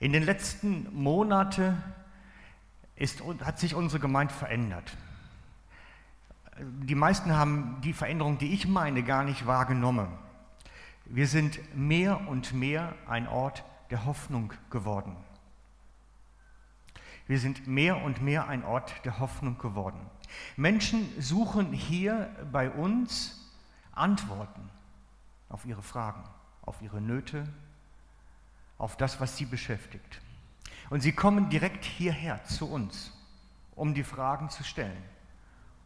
In den letzten Monaten ist, hat sich unsere Gemeinde verändert. Die meisten haben die Veränderung, die ich meine, gar nicht wahrgenommen. Wir sind mehr und mehr ein Ort der Hoffnung geworden. Wir sind mehr und mehr ein Ort der Hoffnung geworden. Menschen suchen hier bei uns Antworten auf ihre Fragen, auf ihre Nöte, auf das, was sie beschäftigt. Und sie kommen direkt hierher zu uns, um die Fragen zu stellen,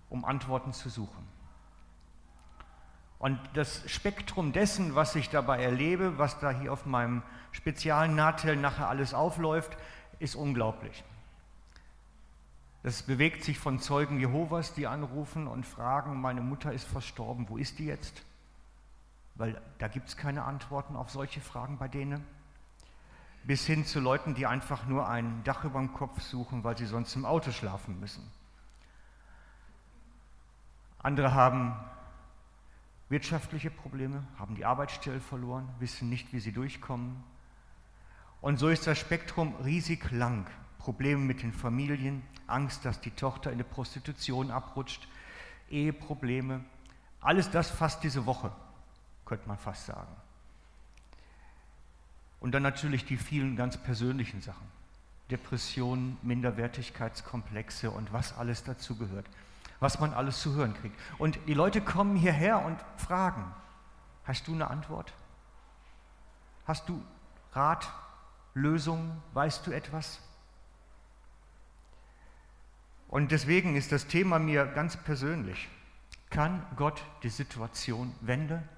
um Antworten zu suchen. Und das Spektrum dessen, was ich dabei erlebe, was da hier auf meinem speziellen Nahtel nachher alles aufläuft, ist unglaublich. Das bewegt sich von Zeugen Jehovas, die anrufen und fragen, meine Mutter ist verstorben, wo ist die jetzt? Weil da gibt es keine Antworten auf solche Fragen bei denen bis hin zu Leuten, die einfach nur ein Dach über dem Kopf suchen, weil sie sonst im Auto schlafen müssen. Andere haben wirtschaftliche Probleme, haben die Arbeitsstelle verloren, wissen nicht, wie sie durchkommen. Und so ist das Spektrum riesig lang. Probleme mit den Familien, Angst, dass die Tochter in die Prostitution abrutscht, Eheprobleme. Alles das fast diese Woche, könnte man fast sagen. Und dann natürlich die vielen ganz persönlichen Sachen. Depressionen, Minderwertigkeitskomplexe und was alles dazu gehört. Was man alles zu hören kriegt. Und die Leute kommen hierher und fragen, hast du eine Antwort? Hast du Rat, Lösung? Weißt du etwas? Und deswegen ist das Thema mir ganz persönlich. Kann Gott die Situation wenden?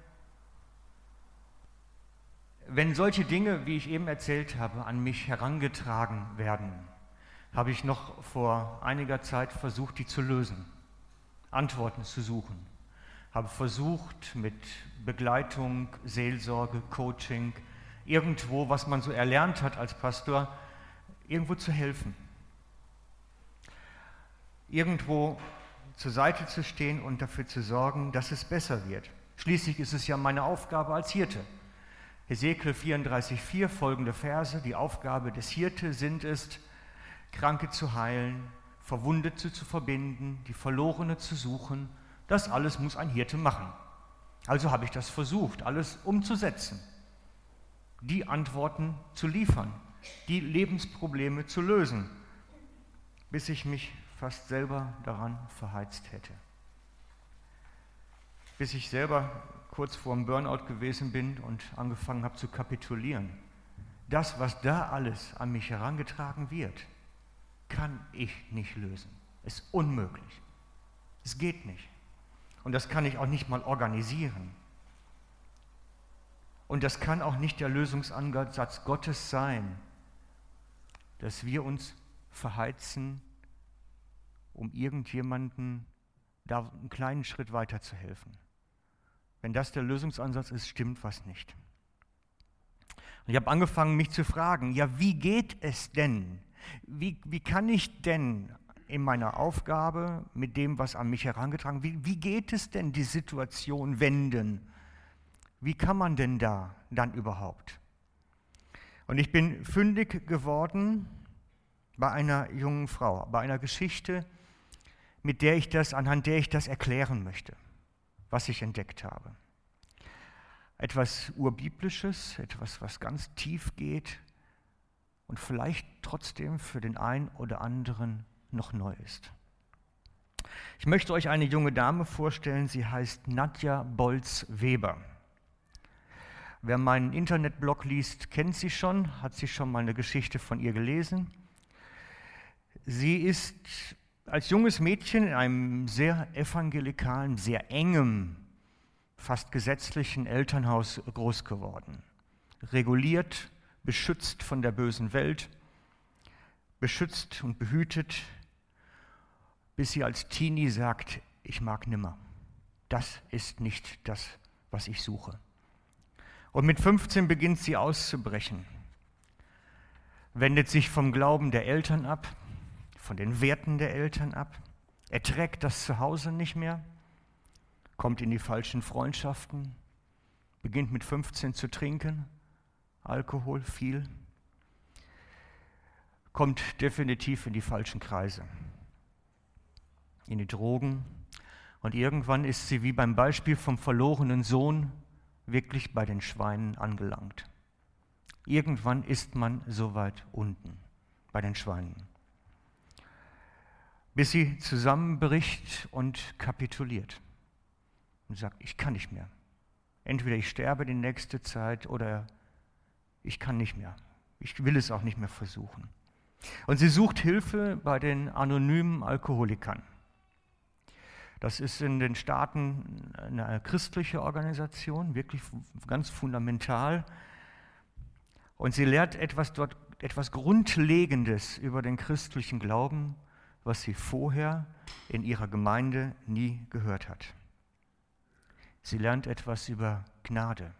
Wenn solche Dinge, wie ich eben erzählt habe, an mich herangetragen werden, habe ich noch vor einiger Zeit versucht, die zu lösen, Antworten zu suchen. Habe versucht, mit Begleitung, Seelsorge, Coaching, irgendwo, was man so erlernt hat als Pastor, irgendwo zu helfen. Irgendwo zur Seite zu stehen und dafür zu sorgen, dass es besser wird. Schließlich ist es ja meine Aufgabe als Hirte. Hesekiel 34,4 folgende Verse, die Aufgabe des Hirte sind es, Kranke zu heilen, Verwundete zu verbinden, die Verlorene zu suchen. Das alles muss ein Hirte machen. Also habe ich das versucht, alles umzusetzen, die Antworten zu liefern, die Lebensprobleme zu lösen, bis ich mich fast selber daran verheizt hätte. Bis ich selber kurz vor dem Burnout gewesen bin und angefangen habe zu kapitulieren. Das, was da alles an mich herangetragen wird, kann ich nicht lösen. Ist unmöglich. Es geht nicht. Und das kann ich auch nicht mal organisieren. Und das kann auch nicht der Lösungsansatz Gottes sein, dass wir uns verheizen, um irgendjemanden da einen kleinen Schritt weiter zu helfen. Wenn das der Lösungsansatz ist, stimmt was nicht. Und ich habe angefangen, mich zu fragen, ja, wie geht es denn? Wie, wie kann ich denn in meiner Aufgabe mit dem, was an mich herangetragen wird, wie, wie geht es denn die Situation wenden? Wie kann man denn da dann überhaupt? Und ich bin fündig geworden bei einer jungen Frau, bei einer Geschichte, mit der ich das, anhand der ich das erklären möchte was ich entdeckt habe. Etwas Urbiblisches, etwas, was ganz tief geht und vielleicht trotzdem für den einen oder anderen noch neu ist. Ich möchte euch eine junge Dame vorstellen, sie heißt Nadja Bolz-Weber. Wer meinen Internetblog liest, kennt sie schon, hat sie schon mal eine Geschichte von ihr gelesen. Sie ist als junges Mädchen in einem sehr evangelikalen, sehr engem, fast gesetzlichen Elternhaus groß geworden. Reguliert, beschützt von der bösen Welt, beschützt und behütet, bis sie als Teenie sagt, ich mag nimmer. Das ist nicht das, was ich suche. Und mit 15 beginnt sie auszubrechen, wendet sich vom Glauben der Eltern ab, von den Werten der Eltern ab. Er trägt das Zuhause nicht mehr, kommt in die falschen Freundschaften, beginnt mit 15 zu trinken, Alkohol viel. kommt definitiv in die falschen Kreise, in die Drogen. Und irgendwann ist sie wie beim Beispiel vom verlorenen Sohn wirklich bei den Schweinen angelangt. Irgendwann ist man so weit unten bei den Schweinen, bis sie zusammenbricht und kapituliert und sagt, ich kann nicht mehr. Entweder ich sterbe die nächste Zeit oder ich kann nicht mehr. Ich will es auch nicht mehr versuchen. Und sie sucht Hilfe bei den anonymen Alkoholikern. Das ist in den Staaten eine christliche Organisation, wirklich ganz fundamental. Und sie lehrt etwas dort, etwas Grundlegendes über den christlichen Glauben, was sie vorher in ihrer Gemeinde nie gehört hat. Sie lernt etwas über Gnade,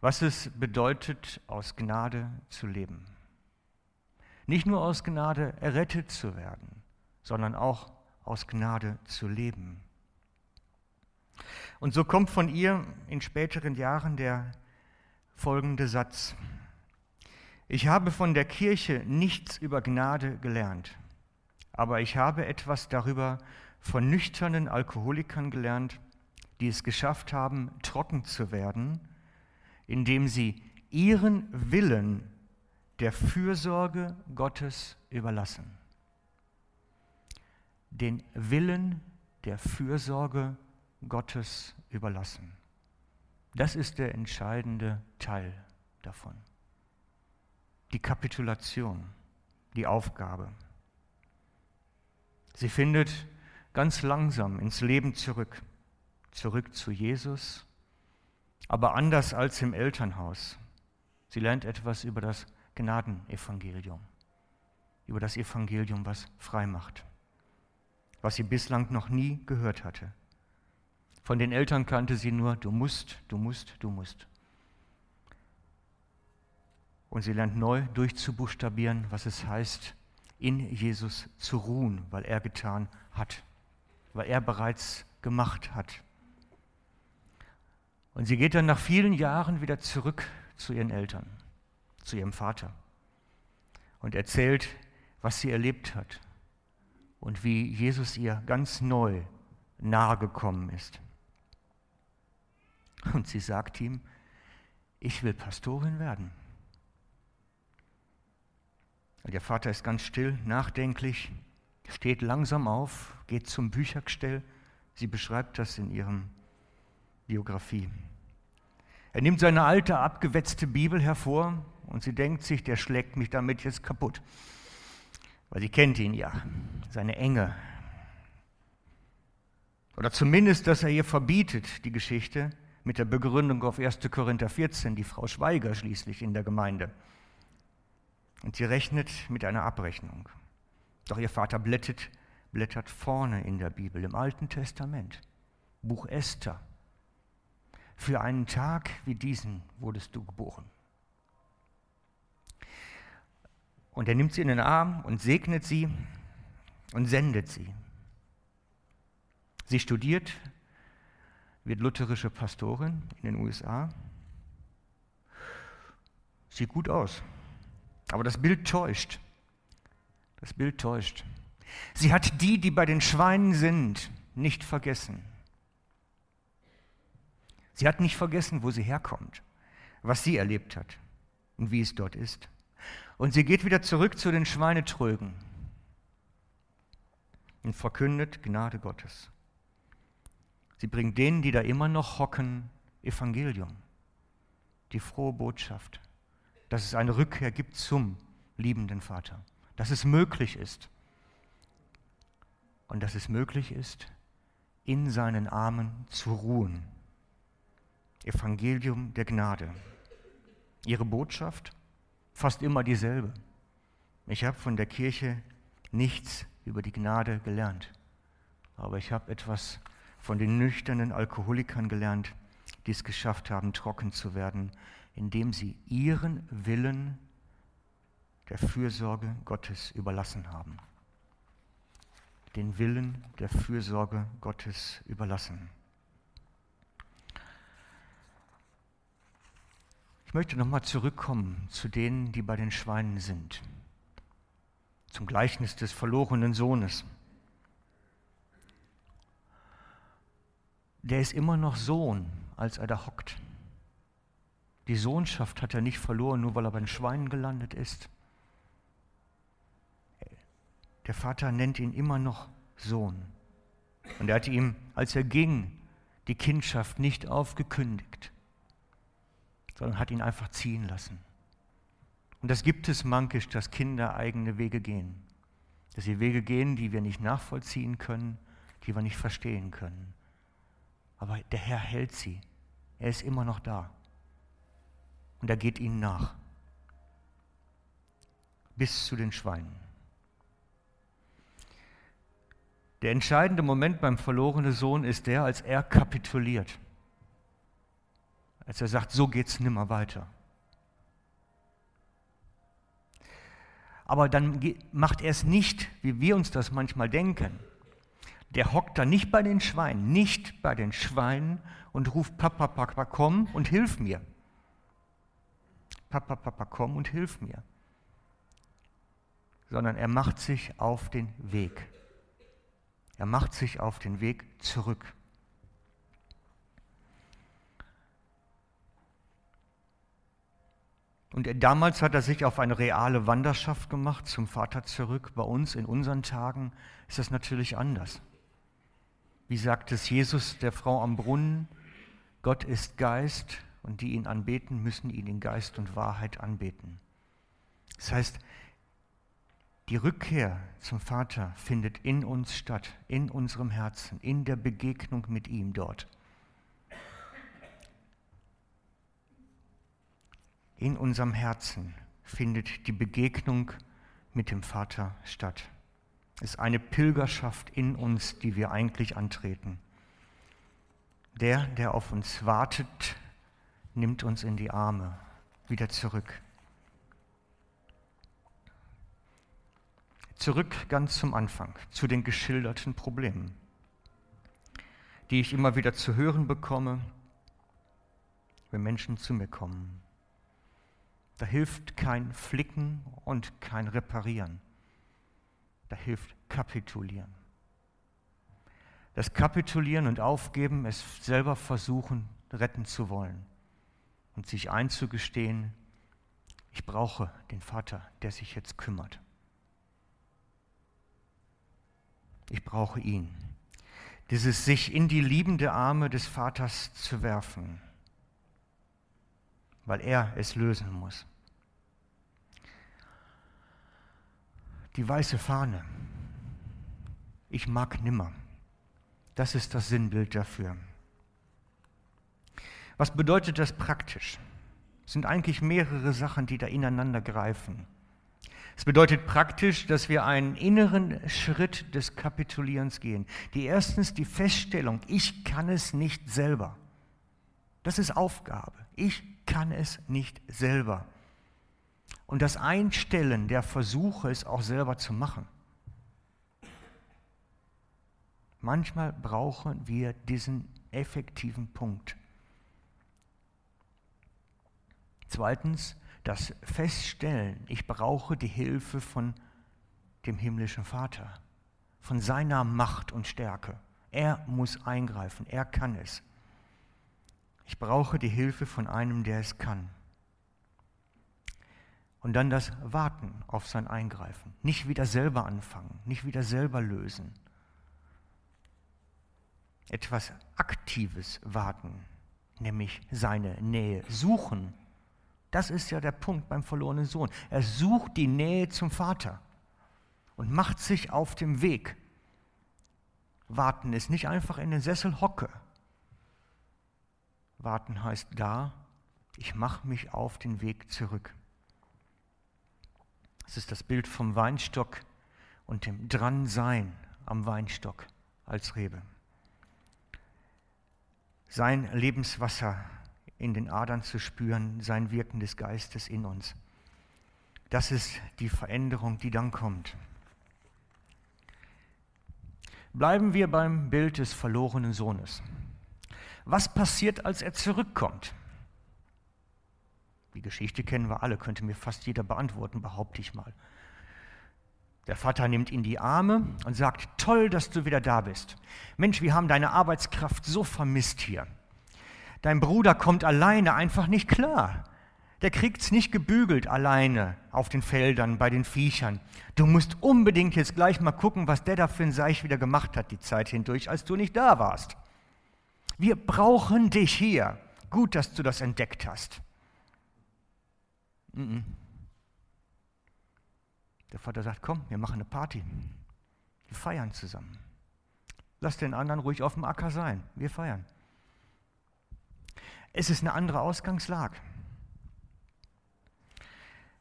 was es bedeutet, aus Gnade zu leben. Nicht nur aus Gnade errettet zu werden, sondern auch aus Gnade zu leben. Und so kommt von ihr in späteren Jahren der folgende Satz. Ich habe von der Kirche nichts über Gnade gelernt, aber ich habe etwas darüber von nüchternen Alkoholikern gelernt, die es geschafft haben, trocken zu werden, indem sie ihren Willen der Fürsorge Gottes überlassen den Willen der Fürsorge Gottes überlassen. Das ist der entscheidende Teil davon. Die Kapitulation, die Aufgabe. Sie findet ganz langsam ins Leben zurück, zurück zu Jesus, aber anders als im Elternhaus. Sie lernt etwas über das Gnadenevangelium, über das Evangelium, was frei macht was sie bislang noch nie gehört hatte. Von den Eltern kannte sie nur, du musst, du musst, du musst. Und sie lernt neu durchzubuchstabieren, was es heißt, in Jesus zu ruhen, weil er getan hat, weil er bereits gemacht hat. Und sie geht dann nach vielen Jahren wieder zurück zu ihren Eltern, zu ihrem Vater und erzählt, was sie erlebt hat, und wie Jesus ihr ganz neu nahe gekommen ist. Und sie sagt ihm, ich will Pastorin werden. Der Vater ist ganz still, nachdenklich, steht langsam auf, geht zum Büchergestell. Sie beschreibt das in ihrem Biografie. Er nimmt seine alte, abgewetzte Bibel hervor und sie denkt sich, der schlägt mich damit jetzt kaputt weil sie kennt ihn ja, seine Enge. Oder zumindest, dass er ihr verbietet, die Geschichte, mit der Begründung auf 1. Korinther 14, die Frau Schweiger schließlich in der Gemeinde. Und sie rechnet mit einer Abrechnung. Doch ihr Vater blättert, blättert vorne in der Bibel, im Alten Testament, Buch Esther. Für einen Tag wie diesen wurdest du geboren. Und er nimmt sie in den Arm und segnet sie und sendet sie. Sie studiert, wird lutherische Pastorin in den USA. Sieht gut aus. Aber das Bild täuscht. Das Bild täuscht. Sie hat die, die bei den Schweinen sind, nicht vergessen. Sie hat nicht vergessen, wo sie herkommt, was sie erlebt hat und wie es dort ist. Und sie geht wieder zurück zu den Schweinetrögen und verkündet Gnade Gottes. Sie bringt denen, die da immer noch hocken, Evangelium, die frohe Botschaft, dass es eine Rückkehr gibt zum liebenden Vater, dass es möglich ist und dass es möglich ist, in seinen Armen zu ruhen. Evangelium der Gnade. Ihre Botschaft? fast immer dieselbe. Ich habe von der Kirche nichts über die Gnade gelernt, aber ich habe etwas von den nüchternen Alkoholikern gelernt, die es geschafft haben, trocken zu werden, indem sie ihren Willen der Fürsorge Gottes überlassen haben. Den Willen der Fürsorge Gottes überlassen. Ich möchte nochmal zurückkommen zu denen, die bei den Schweinen sind. zum Gleichnis des verlorenen Sohnes. Der ist immer noch Sohn, als er da hockt. Die Sohnschaft hat er nicht verloren, nur weil er bei den Schweinen gelandet ist. Der Vater nennt ihn immer noch Sohn. Und er hat ihm, als er ging, die Kindschaft nicht aufgekündigt, sondern hat ihn einfach ziehen lassen. Und das gibt es mankisch, dass Kinder eigene Wege gehen. Dass sie Wege gehen, die wir nicht nachvollziehen können, die wir nicht verstehen können. Aber der Herr hält sie. Er ist immer noch da. Und er geht ihnen nach. Bis zu den Schweinen. Der entscheidende Moment beim verlorenen Sohn ist der, als er kapituliert. Als er sagt, so geht's nimmer weiter. Aber dann macht er es nicht, wie wir uns das manchmal denken. Der hockt da nicht bei den Schweinen, nicht bei den Schweinen und ruft Papa, Papa, komm und hilf mir. Papa, Papa, komm und hilf mir. Sondern er macht sich auf den Weg. Er macht sich auf den Weg zurück. Und damals hat er sich auf eine reale Wanderschaft gemacht zum Vater zurück. Bei uns in unseren Tagen ist das natürlich anders. Wie sagt es Jesus der Frau am Brunnen? Gott ist Geist und die ihn anbeten, müssen ihn in Geist und Wahrheit anbeten. Das heißt, die Rückkehr zum Vater findet in uns statt, in unserem Herzen, in der Begegnung mit ihm dort. In unserem Herzen findet die Begegnung mit dem Vater statt. Es ist eine Pilgerschaft in uns, die wir eigentlich antreten. Der, der auf uns wartet, nimmt uns in die Arme wieder zurück. Zurück ganz zum Anfang, zu den geschilderten Problemen, die ich immer wieder zu hören bekomme, wenn Menschen zu mir kommen. Da hilft kein Flicken und kein Reparieren. Da hilft Kapitulieren. Das Kapitulieren und Aufgeben, es selber versuchen, retten zu wollen und sich einzugestehen, ich brauche den Vater, der sich jetzt kümmert. Ich brauche ihn. Dieses sich in die liebende Arme des Vaters zu werfen, weil er es lösen muss. Die weiße Fahne. Ich mag nimmer. Das ist das Sinnbild dafür. Was bedeutet das praktisch? Es sind eigentlich mehrere Sachen, die da ineinander greifen. Es bedeutet praktisch, dass wir einen inneren Schritt des Kapitulierens gehen. Die erstens die Feststellung, ich kann es nicht selber. Das ist Aufgabe. Ich kann es nicht selber. Und das Einstellen der Versuche, es auch selber zu machen. Manchmal brauchen wir diesen effektiven Punkt. Zweitens, das Feststellen, ich brauche die Hilfe von dem himmlischen Vater, von seiner Macht und Stärke. Er muss eingreifen, er kann es. Ich brauche die Hilfe von einem, der es kann. Und dann das Warten auf sein Eingreifen. Nicht wieder selber anfangen, nicht wieder selber lösen. Etwas Aktives warten, nämlich seine Nähe suchen das ist ja der Punkt beim verlorenen Sohn. Er sucht die Nähe zum Vater und macht sich auf dem Weg. Warten ist nicht einfach in den Sessel hocke. Warten heißt da, ich mache mich auf den Weg zurück. Das ist das Bild vom Weinstock und dem Dransein am Weinstock als Rebe. Sein Lebenswasser in den Adern zu spüren, sein Wirken des Geistes in uns. Das ist die Veränderung, die dann kommt. Bleiben wir beim Bild des verlorenen Sohnes. Was passiert, als er zurückkommt? Die Geschichte kennen wir alle, könnte mir fast jeder beantworten, behaupte ich mal. Der Vater nimmt ihn die Arme und sagt, toll, dass du wieder da bist. Mensch, wir haben deine Arbeitskraft so vermisst hier. Dein Bruder kommt alleine einfach nicht klar. Der kriegt's nicht gebügelt alleine auf den Feldern bei den Viechern. Du musst unbedingt jetzt gleich mal gucken, was der da für ein Seich wieder gemacht hat die Zeit hindurch, als du nicht da warst. Wir brauchen dich hier. Gut, dass du das entdeckt hast. Der Vater sagt, komm, wir machen eine Party. Wir feiern zusammen. Lass den anderen ruhig auf dem Acker sein. Wir feiern. Es ist eine andere Ausgangslage.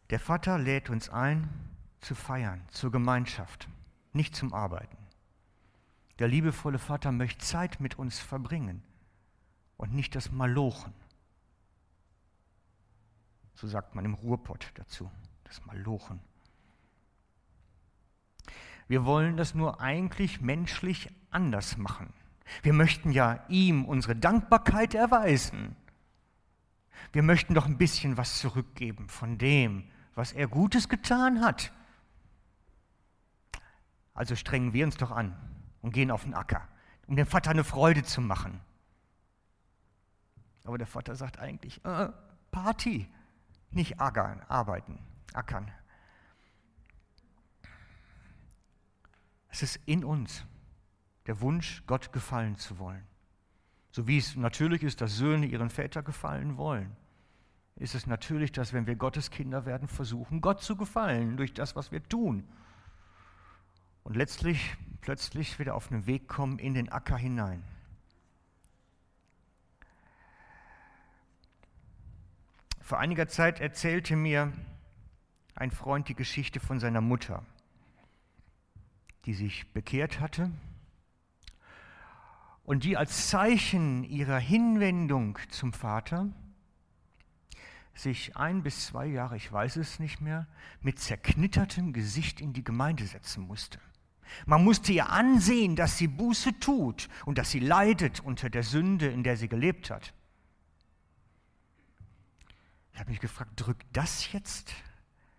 Der Vater lädt uns ein, zu feiern, zur Gemeinschaft, nicht zum Arbeiten. Der liebevolle Vater möchte Zeit mit uns verbringen und nicht das Malochen. So sagt man im Ruhrpott dazu, das Malochen. Wir wollen das nur eigentlich menschlich anders machen. Wir möchten ja ihm unsere Dankbarkeit erweisen. Wir möchten doch ein bisschen was zurückgeben von dem, was er Gutes getan hat. Also strengen wir uns doch an und gehen auf den Acker, um dem Vater eine Freude zu machen. Aber der Vater sagt eigentlich, äh, Party, nicht ackern, arbeiten, ackern. Es ist in uns der Wunsch, Gott gefallen zu wollen. So wie es natürlich ist, dass Söhne ihren Väter gefallen wollen, ist es natürlich, dass wenn wir Gottes Kinder werden, versuchen, Gott zu gefallen durch das, was wir tun. Und letztlich plötzlich wieder auf einen Weg kommen in den Acker hinein. Vor einiger Zeit erzählte mir ein Freund die Geschichte von seiner Mutter, die sich bekehrt hatte und die als Zeichen ihrer Hinwendung zum Vater sich ein bis zwei Jahre, ich weiß es nicht mehr, mit zerknittertem Gesicht in die Gemeinde setzen musste. Man musste ihr ansehen, dass sie Buße tut und dass sie leidet unter der Sünde, in der sie gelebt hat. Ich habe mich gefragt, drückt das jetzt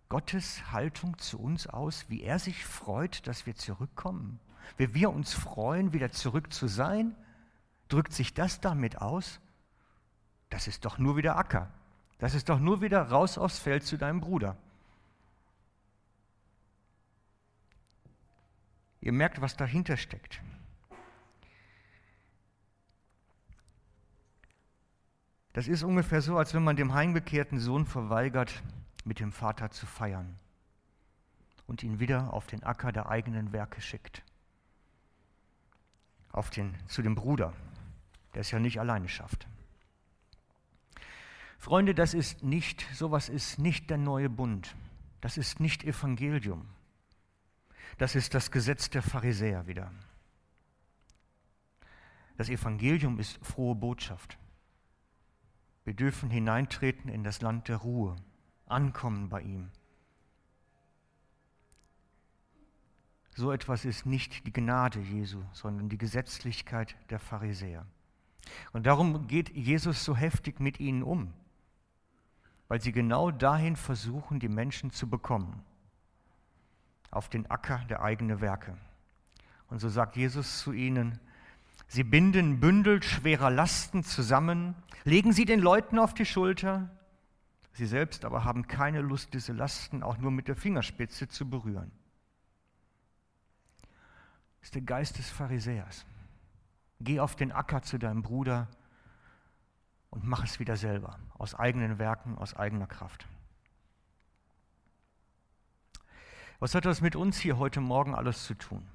Gottes Haltung zu uns aus, wie er sich freut, dass wir zurückkommen? Wie wir uns freuen, wieder zurück zu sein? Drückt sich das damit aus? Das ist doch nur wieder Acker. Das ist doch nur wieder raus aufs Feld zu deinem Bruder. Ihr merkt, was dahinter steckt. Das ist ungefähr so, als wenn man dem heimgekehrten Sohn verweigert, mit dem Vater zu feiern und ihn wieder auf den Acker der eigenen Werke schickt. Auf den, zu dem Bruder, der es ja nicht alleine schafft. Freunde, das ist nicht, sowas ist nicht der neue Bund. Das ist nicht Evangelium. Das ist das Gesetz der Pharisäer wieder. Das Evangelium ist frohe Botschaft. Wir dürfen hineintreten in das Land der Ruhe, ankommen bei ihm. So etwas ist nicht die Gnade Jesu, sondern die Gesetzlichkeit der Pharisäer. Und darum geht Jesus so heftig mit ihnen um weil sie genau dahin versuchen, die Menschen zu bekommen, auf den Acker der eigenen Werke. Und so sagt Jesus zu ihnen, sie binden Bündel schwerer Lasten zusammen, legen sie den Leuten auf die Schulter, sie selbst aber haben keine Lust, diese Lasten auch nur mit der Fingerspitze zu berühren. Ist der Geist des Pharisäers. Geh auf den Acker zu deinem Bruder, und mach es wieder selber, aus eigenen Werken, aus eigener Kraft. Was hat das mit uns hier heute Morgen alles zu tun?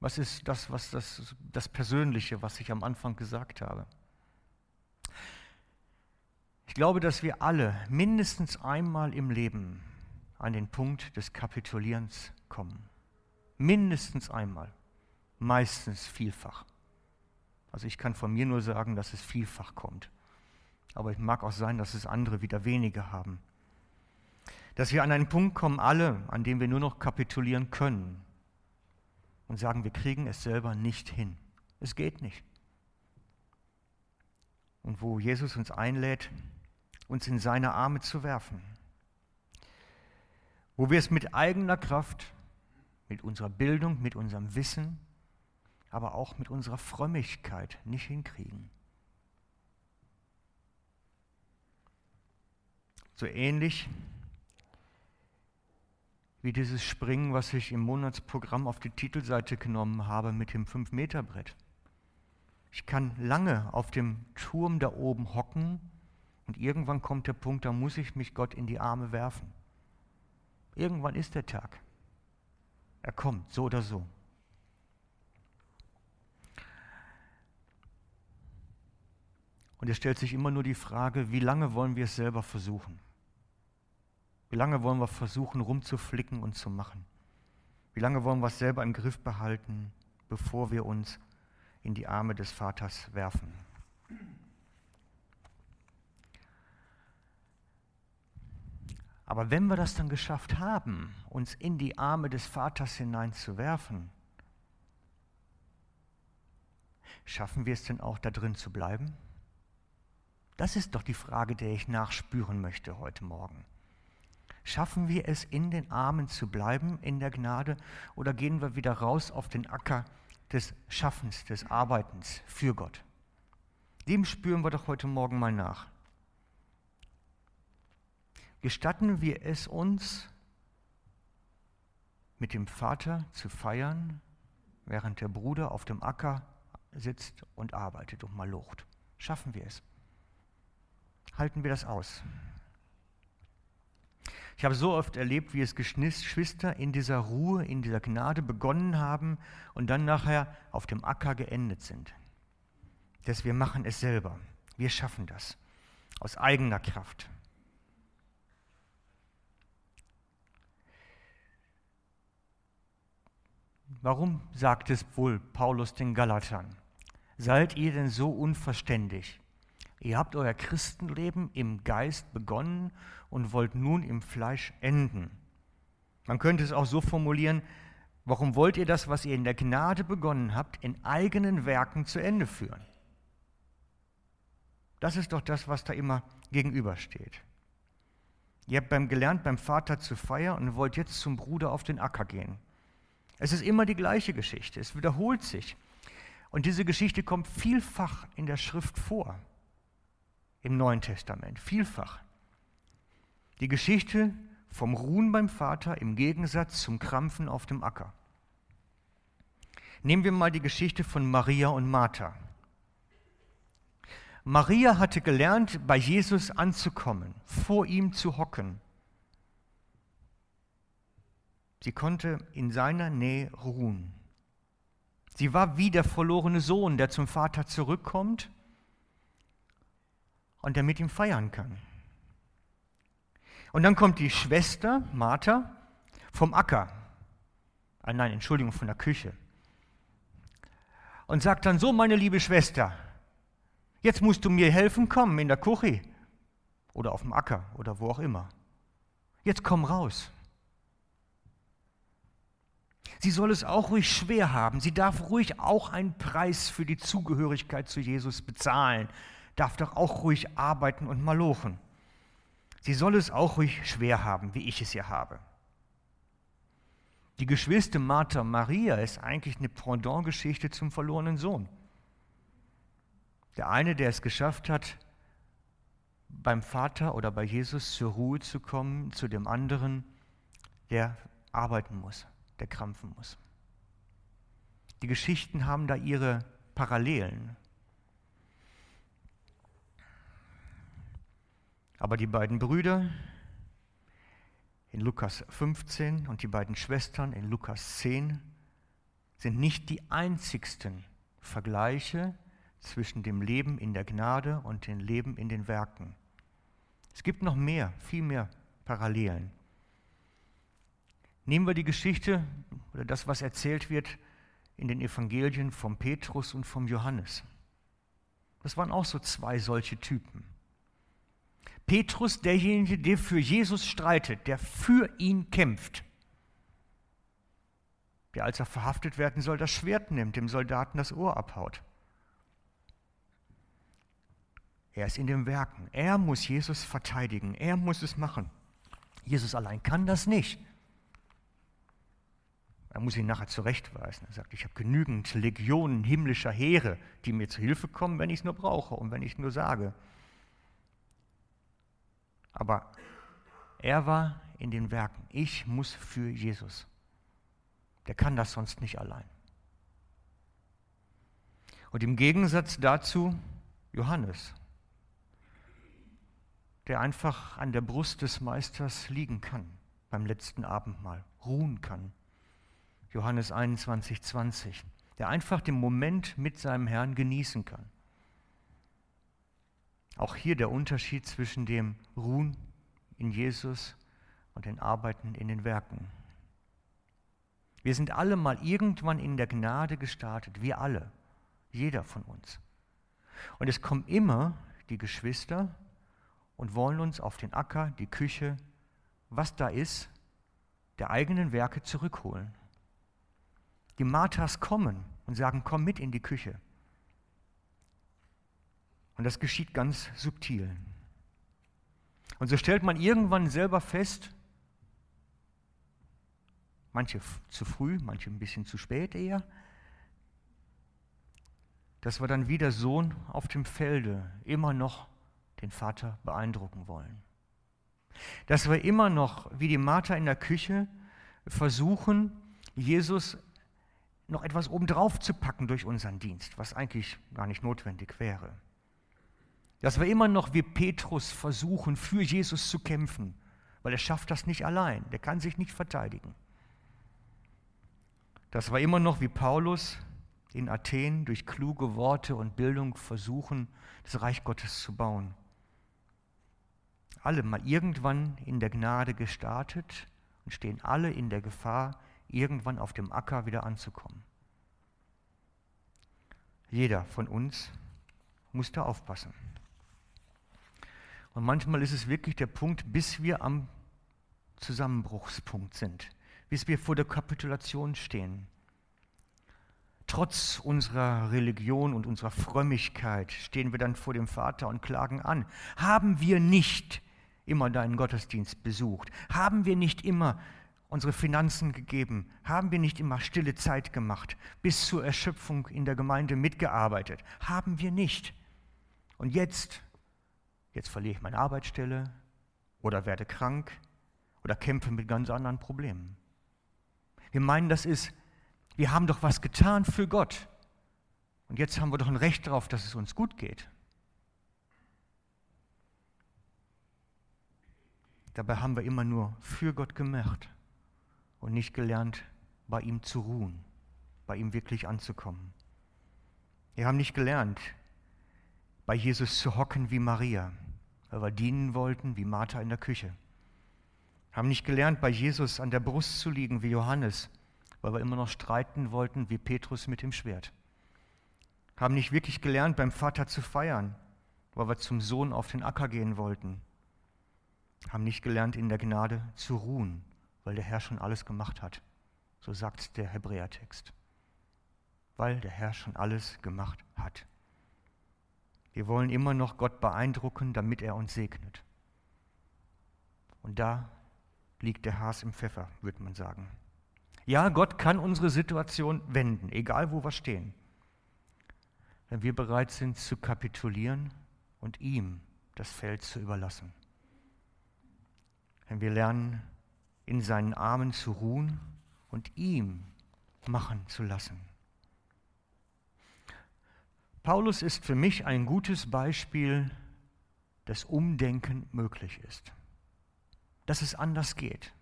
Was ist das, was das, das Persönliche, was ich am Anfang gesagt habe? Ich glaube, dass wir alle mindestens einmal im Leben an den Punkt des Kapitulierens kommen. Mindestens einmal, meistens vielfach. Also ich kann von mir nur sagen, dass es vielfach kommt aber es mag auch sein, dass es andere wieder weniger haben. Dass wir an einen Punkt kommen, alle, an dem wir nur noch kapitulieren können und sagen, wir kriegen es selber nicht hin. Es geht nicht. Und wo Jesus uns einlädt, uns in seine Arme zu werfen. Wo wir es mit eigener Kraft mit unserer Bildung, mit unserem Wissen, aber auch mit unserer Frömmigkeit nicht hinkriegen. So ähnlich wie dieses Springen, was ich im Monatsprogramm auf die Titelseite genommen habe mit dem 5-Meter-Brett. Ich kann lange auf dem Turm da oben hocken und irgendwann kommt der Punkt, da muss ich mich Gott in die Arme werfen. Irgendwann ist der Tag. Er kommt, so oder so. Und es stellt sich immer nur die Frage, wie lange wollen wir es selber versuchen? Wie lange wollen wir versuchen, rumzuflicken und zu machen? Wie lange wollen wir es selber im Griff behalten, bevor wir uns in die Arme des Vaters werfen? Aber wenn wir das dann geschafft haben, uns in die Arme des Vaters hineinzuwerfen, schaffen wir es denn auch da drin zu bleiben? Das ist doch die Frage, der ich nachspüren möchte heute Morgen. Schaffen wir es, in den Armen zu bleiben, in der Gnade, oder gehen wir wieder raus auf den Acker des Schaffens, des Arbeitens für Gott? Dem spüren wir doch heute Morgen mal nach. Gestatten wir es uns, mit dem Vater zu feiern, während der Bruder auf dem Acker sitzt und arbeitet und mal locht? Schaffen wir es? Halten wir das aus? Ich habe so oft erlebt, wie es Geschwister in dieser Ruhe, in dieser Gnade begonnen haben und dann nachher auf dem Acker geendet sind. Dass wir machen es selber. Wir schaffen das aus eigener Kraft. Warum sagt es wohl Paulus den Galatern? Seid ihr denn so unverständig? Ihr habt euer Christenleben im Geist begonnen und wollt nun im Fleisch enden. Man könnte es auch so formulieren, warum wollt ihr das, was ihr in der Gnade begonnen habt, in eigenen Werken zu Ende führen? Das ist doch das, was da immer gegenübersteht. Ihr habt beim gelernt, beim Vater zu feiern und wollt jetzt zum Bruder auf den Acker gehen. Es ist immer die gleiche Geschichte, es wiederholt sich. Und diese Geschichte kommt vielfach in der Schrift vor, im Neuen Testament, vielfach. Die Geschichte vom Ruhen beim Vater im Gegensatz zum Krampfen auf dem Acker. Nehmen wir mal die Geschichte von Maria und Martha. Maria hatte gelernt, bei Jesus anzukommen, vor ihm zu hocken. Sie konnte in seiner Nähe ruhen. Sie war wie der verlorene Sohn, der zum Vater zurückkommt und der mit ihm feiern kann. Und dann kommt die Schwester, Martha, vom Acker. Ah, nein, Entschuldigung, von der Küche. Und sagt dann so, meine liebe Schwester, jetzt musst du mir helfen, kommen in der Küche oder auf dem Acker oder wo auch immer. Jetzt komm raus. Sie soll es auch ruhig schwer haben. Sie darf ruhig auch einen Preis für die Zugehörigkeit zu Jesus bezahlen. Darf doch auch ruhig arbeiten und malochen. Sie soll es auch ruhig schwer haben, wie ich es hier habe. Die Geschwister Martha Maria ist eigentlich eine Pendant-Geschichte zum verlorenen Sohn. Der eine, der es geschafft hat, beim Vater oder bei Jesus zur Ruhe zu kommen, zu dem anderen, der arbeiten muss, der krampfen muss. Die Geschichten haben da ihre Parallelen. Aber die beiden Brüder in Lukas 15 und die beiden Schwestern in Lukas 10 sind nicht die einzigsten Vergleiche zwischen dem Leben in der Gnade und dem Leben in den Werken. Es gibt noch mehr, viel mehr Parallelen. Nehmen wir die Geschichte oder das, was erzählt wird in den Evangelien vom Petrus und vom Johannes. Das waren auch so zwei solche Typen. Petrus derjenige, der für Jesus streitet, der für ihn kämpft. Der, als er verhaftet werden soll, das Schwert nimmt, dem Soldaten das Ohr abhaut. Er ist in den Werken. Er muss Jesus verteidigen. Er muss es machen. Jesus allein kann das nicht. Er muss ihn nachher zurechtweisen. Er sagt, ich habe genügend Legionen himmlischer Heere, die mir zu Hilfe kommen, wenn ich es nur brauche und wenn ich es nur sage. Aber er war in den Werken. Ich muss für Jesus. Der kann das sonst nicht allein. Und im Gegensatz dazu Johannes, der einfach an der Brust des Meisters liegen kann beim letzten Abendmahl, ruhen kann. Johannes 21, 20, der einfach den Moment mit seinem Herrn genießen kann. Auch hier der Unterschied zwischen dem Ruhen in Jesus und den Arbeiten in den Werken. Wir sind alle mal irgendwann in der Gnade gestartet, wir alle, jeder von uns. Und es kommen immer die Geschwister und wollen uns auf den Acker, die Küche, was da ist, der eigenen Werke zurückholen. Die Marthas kommen und sagen, komm mit in die Küche. Und das geschieht ganz subtil. Und so stellt man irgendwann selber fest, manche zu früh, manche ein bisschen zu spät eher, dass wir dann wie der Sohn auf dem Felde immer noch den Vater beeindrucken wollen. Dass wir immer noch, wie die Martha in der Küche, versuchen, Jesus noch etwas obendrauf zu packen durch unseren Dienst, was eigentlich gar nicht notwendig wäre. Dass wir immer noch wie Petrus versuchen, für Jesus zu kämpfen, weil er schafft das nicht allein, der kann sich nicht verteidigen. Dass wir immer noch wie Paulus in Athen durch kluge Worte und Bildung versuchen, das Reich Gottes zu bauen. Alle mal irgendwann in der Gnade gestartet und stehen alle in der Gefahr, irgendwann auf dem Acker wieder anzukommen. Jeder von uns muss da aufpassen. Und manchmal ist es wirklich der Punkt, bis wir am Zusammenbruchspunkt sind, bis wir vor der Kapitulation stehen. Trotz unserer Religion und unserer Frömmigkeit stehen wir dann vor dem Vater und klagen an. Haben wir nicht immer deinen Gottesdienst besucht? Haben wir nicht immer unsere Finanzen gegeben? Haben wir nicht immer stille Zeit gemacht, bis zur Erschöpfung in der Gemeinde mitgearbeitet? Haben wir nicht. Und jetzt, jetzt verliere ich meine Arbeitsstelle oder werde krank oder kämpfe mit ganz anderen Problemen. Wir meinen, das ist, wir haben doch was getan für Gott. Und jetzt haben wir doch ein Recht darauf, dass es uns gut geht. Dabei haben wir immer nur für Gott gemacht und nicht gelernt, bei ihm zu ruhen, bei ihm wirklich anzukommen. Wir haben nicht gelernt, bei Jesus zu hocken wie Maria, weil wir dienen wollten wie Martha in der Küche. Haben nicht gelernt, bei Jesus an der Brust zu liegen wie Johannes, weil wir immer noch streiten wollten wie Petrus mit dem Schwert. Haben nicht wirklich gelernt, beim Vater zu feiern, weil wir zum Sohn auf den Acker gehen wollten. Haben nicht gelernt, in der Gnade zu ruhen, weil der Herr schon alles gemacht hat. So sagt der Hebräertext. Weil der Herr schon alles gemacht hat. Wir wollen immer noch Gott beeindrucken, damit er uns segnet. Und da liegt der Haas im Pfeffer, würde man sagen. Ja, Gott kann unsere Situation wenden, egal wo wir stehen. Wenn wir bereit sind zu kapitulieren und ihm das Feld zu überlassen. Wenn wir lernen, in seinen Armen zu ruhen und ihm machen zu lassen. Paulus ist für mich ein gutes Beispiel, dass Umdenken möglich ist, dass es anders geht.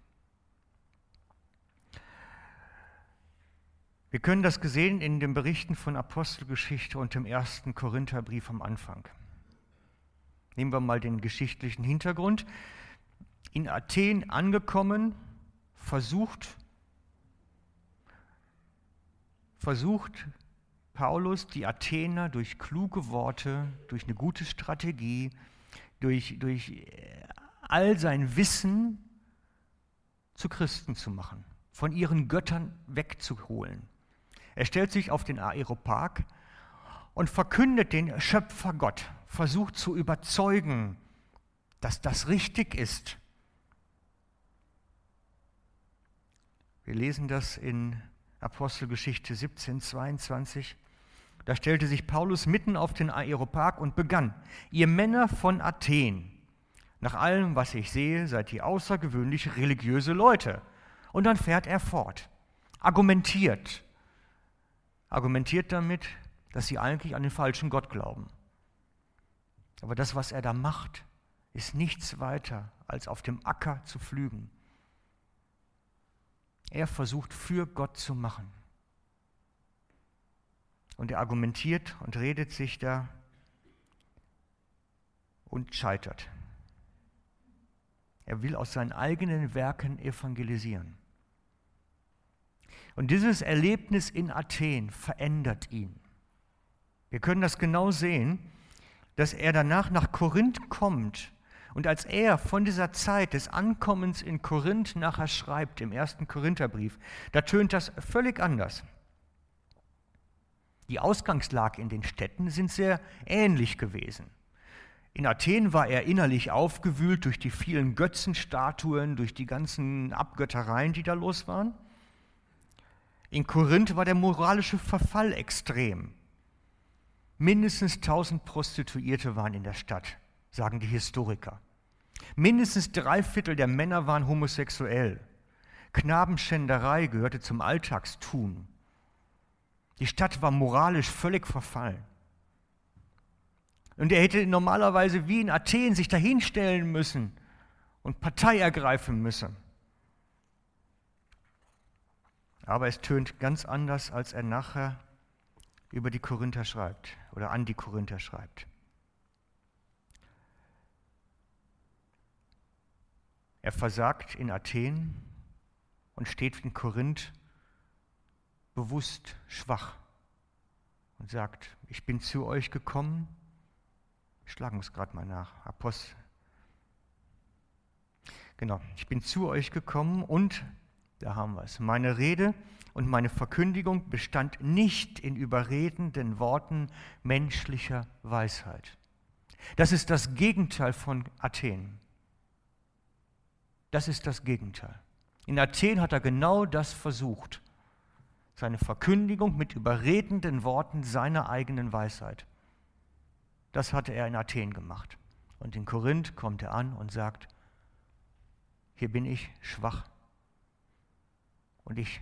Wir können das gesehen in den Berichten von Apostelgeschichte und dem ersten Korintherbrief am Anfang. Nehmen wir mal den geschichtlichen Hintergrund in Athen angekommen, versucht, versucht Paulus die Athener durch kluge Worte, durch eine gute Strategie, durch, durch äh, all sein Wissen zu Christen zu machen, von ihren Göttern wegzuholen. Er stellt sich auf den Aeropark und verkündet den Schöpfer Gott, versucht zu überzeugen, dass das richtig ist, Wir lesen das in Apostelgeschichte 17, 22. Da stellte sich Paulus mitten auf den Aeropark und begann, ihr Männer von Athen, nach allem, was ich sehe, seid ihr außergewöhnlich religiöse Leute. Und dann fährt er fort, argumentiert, argumentiert damit, dass sie eigentlich an den falschen Gott glauben. Aber das, was er da macht, ist nichts weiter, als auf dem Acker zu pflügen. Er versucht für Gott zu machen. Und er argumentiert und redet sich da und scheitert. Er will aus seinen eigenen Werken evangelisieren. Und dieses Erlebnis in Athen verändert ihn. Wir können das genau sehen, dass er danach nach Korinth kommt. Und als er von dieser Zeit des Ankommens in Korinth nachher schreibt, im ersten Korintherbrief, da tönt das völlig anders. Die Ausgangslage in den Städten sind sehr ähnlich gewesen. In Athen war er innerlich aufgewühlt durch die vielen Götzenstatuen, durch die ganzen Abgöttereien, die da los waren. In Korinth war der moralische Verfall extrem. Mindestens 1000 Prostituierte waren in der Stadt, sagen die Historiker. Mindestens drei Viertel der Männer waren homosexuell. Knabenschänderei gehörte zum Alltagstun. Die Stadt war moralisch völlig verfallen. Und er hätte normalerweise wie in Athen sich dahinstellen müssen und Partei ergreifen müssen. Aber es tönt ganz anders, als er nachher über die Korinther schreibt oder an die Korinther schreibt. Er versagt in Athen und steht in Korinth bewusst schwach und sagt, ich bin zu euch gekommen, schlagen es gerade mal nach, Apostel. Genau, ich bin zu euch gekommen und, da haben wir es, meine Rede und meine Verkündigung bestand nicht in überredenden Worten menschlicher Weisheit. Das ist das Gegenteil von Athen. Das ist das Gegenteil. In Athen hat er genau das versucht seine Verkündigung mit überredenden Worten seiner eigenen Weisheit. Das hatte er in Athen gemacht. Und in Korinth kommt er an und sagt, hier bin ich schwach und ich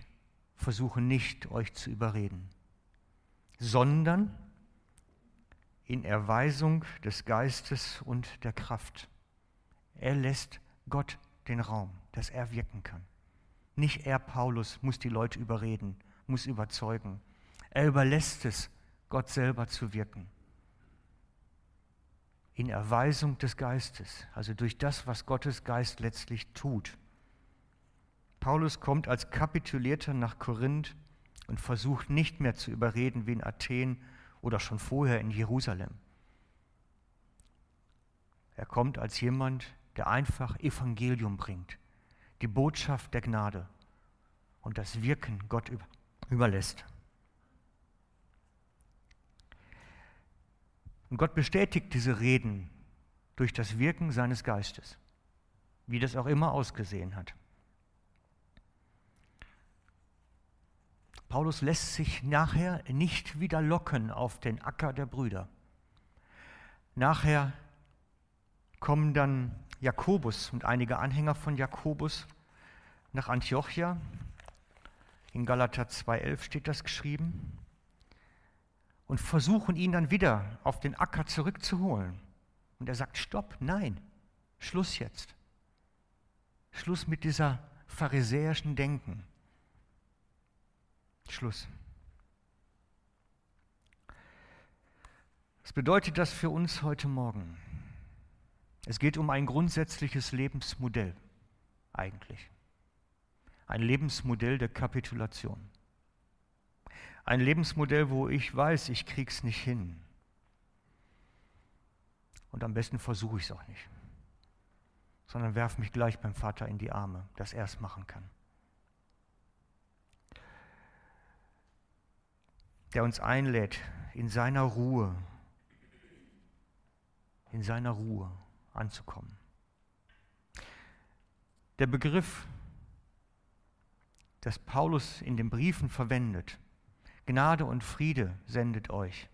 versuche nicht, euch zu überreden, sondern in Erweisung des Geistes und der Kraft. Er lässt Gott den Raum, dass er wirken kann. Nicht er, Paulus, muss die Leute überreden, muss überzeugen. Er überlässt es, Gott selber zu wirken. In Erweisung des Geistes, also durch das, was Gottes Geist letztlich tut. Paulus kommt als Kapitulierter nach Korinth und versucht nicht mehr zu überreden wie in Athen oder schon vorher in Jerusalem. Er kommt als jemand, der einfach Evangelium bringt, die Botschaft der Gnade und das Wirken Gott überlässt. Und Gott bestätigt diese Reden durch das Wirken seines Geistes, wie das auch immer ausgesehen hat. Paulus lässt sich nachher nicht wieder locken auf den Acker der Brüder. Nachher kommen dann Jakobus und einige Anhänger von Jakobus nach Antiochia in Galater 2.11 steht das geschrieben. Und versuchen ihn dann wieder auf den Acker zurückzuholen. Und er sagt, stopp, nein, Schluss jetzt. Schluss mit dieser pharisäischen Denken. Schluss. Was bedeutet das für uns heute Morgen? Es geht um ein grundsätzliches Lebensmodell eigentlich. Ein Lebensmodell der Kapitulation. Ein Lebensmodell, wo ich weiß, ich krieg's nicht hin. Und am besten versuche ich es auch nicht. Sondern werfe mich gleich beim Vater in die Arme, dass er es machen kann. Der uns einlädt, in seiner Ruhe, in seiner Ruhe anzukommen. Der Begriff das Paulus in den Briefen verwendet, Gnade und Friede sendet euch.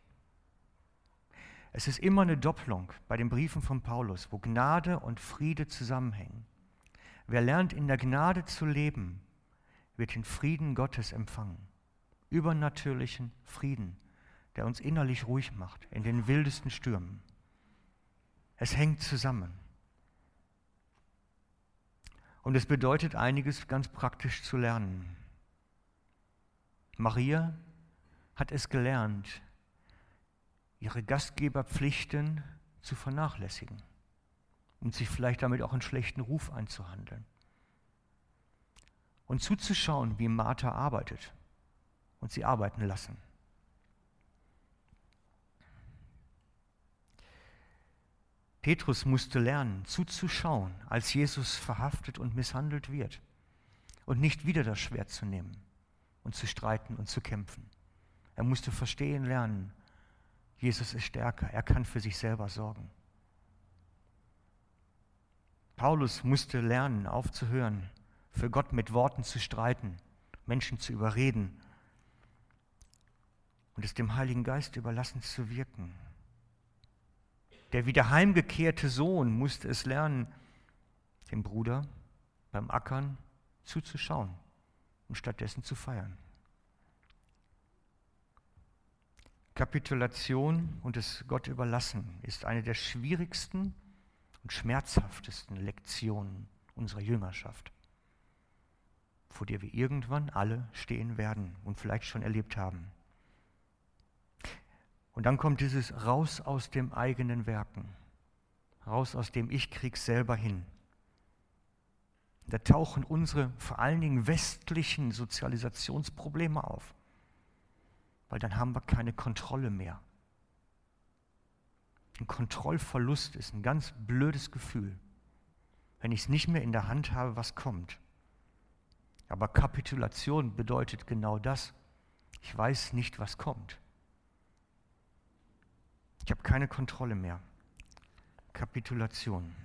Es ist immer eine Doppelung bei den Briefen von Paulus, wo Gnade und Friede zusammenhängen. Wer lernt in der Gnade zu leben, wird den Frieden Gottes empfangen. Übernatürlichen Frieden, der uns innerlich ruhig macht in den wildesten Stürmen. Es hängt zusammen. Und es bedeutet einiges ganz praktisch zu lernen. Maria hat es gelernt, ihre Gastgeberpflichten zu vernachlässigen und sich vielleicht damit auch einen schlechten Ruf einzuhandeln. Und zuzuschauen, wie Martha arbeitet und sie arbeiten lassen. Petrus musste lernen, zuzuschauen, als Jesus verhaftet und misshandelt wird und nicht wieder das Schwert zu nehmen und zu streiten und zu kämpfen. Er musste verstehen lernen, Jesus ist stärker, er kann für sich selber sorgen. Paulus musste lernen, aufzuhören, für Gott mit Worten zu streiten, Menschen zu überreden und es dem Heiligen Geist überlassen zu wirken. Der wieder heimgekehrte Sohn musste es lernen, dem Bruder beim Ackern zuzuschauen und stattdessen zu feiern. Kapitulation und das Gott überlassen ist eine der schwierigsten und schmerzhaftesten Lektionen unserer Jüngerschaft, vor der wir irgendwann alle stehen werden und vielleicht schon erlebt haben. Und dann kommt dieses raus aus dem eigenen Werken, raus aus dem Ich krieg's selber hin. Da tauchen unsere vor allen Dingen westlichen Sozialisationsprobleme auf, weil dann haben wir keine Kontrolle mehr. Ein Kontrollverlust ist ein ganz blödes Gefühl, wenn ich es nicht mehr in der Hand habe, was kommt. Aber Kapitulation bedeutet genau das. Ich weiß nicht, was kommt. Ich habe keine Kontrolle mehr. Kapitulation.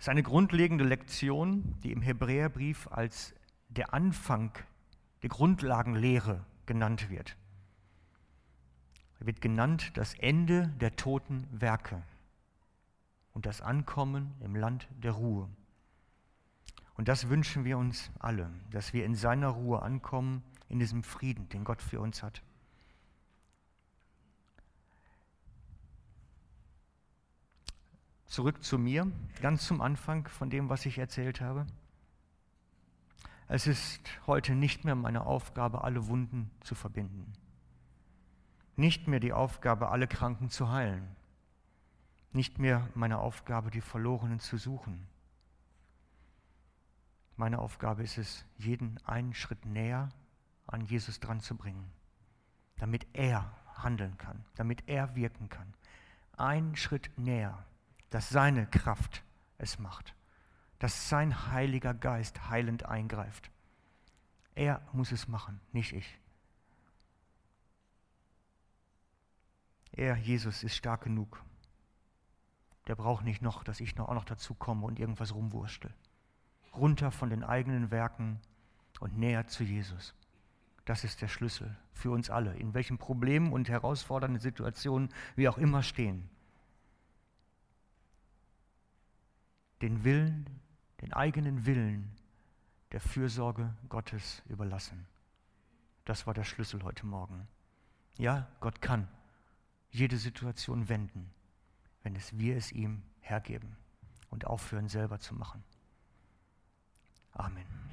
Das ist eine grundlegende Lektion, die im Hebräerbrief als der Anfang der Grundlagenlehre genannt wird. Er wird genannt das Ende der toten Werke und das Ankommen im Land der Ruhe. Und das wünschen wir uns alle, dass wir in seiner Ruhe ankommen in diesem Frieden, den Gott für uns hat. Zurück zu mir, ganz zum Anfang von dem, was ich erzählt habe. Es ist heute nicht mehr meine Aufgabe, alle Wunden zu verbinden. Nicht mehr die Aufgabe, alle Kranken zu heilen. Nicht mehr meine Aufgabe, die Verlorenen zu suchen. Meine Aufgabe ist es, jeden einen Schritt näher an Jesus dran zu bringen, damit er handeln kann, damit er wirken kann. Ein Schritt näher, dass seine Kraft es macht, dass sein Heiliger Geist heilend eingreift. Er muss es machen, nicht ich. Er, Jesus, ist stark genug. Der braucht nicht noch, dass ich noch auch noch dazu komme und irgendwas rumwurstel. Runter von den eigenen Werken und näher zu Jesus. Das ist der Schlüssel für uns alle, in welchen Problemen und herausfordernden Situationen wir auch immer stehen. Den Willen, den eigenen Willen der Fürsorge Gottes überlassen. Das war der Schlüssel heute Morgen. Ja, Gott kann jede Situation wenden, wenn es wir es ihm hergeben und aufhören selber zu machen. Amen.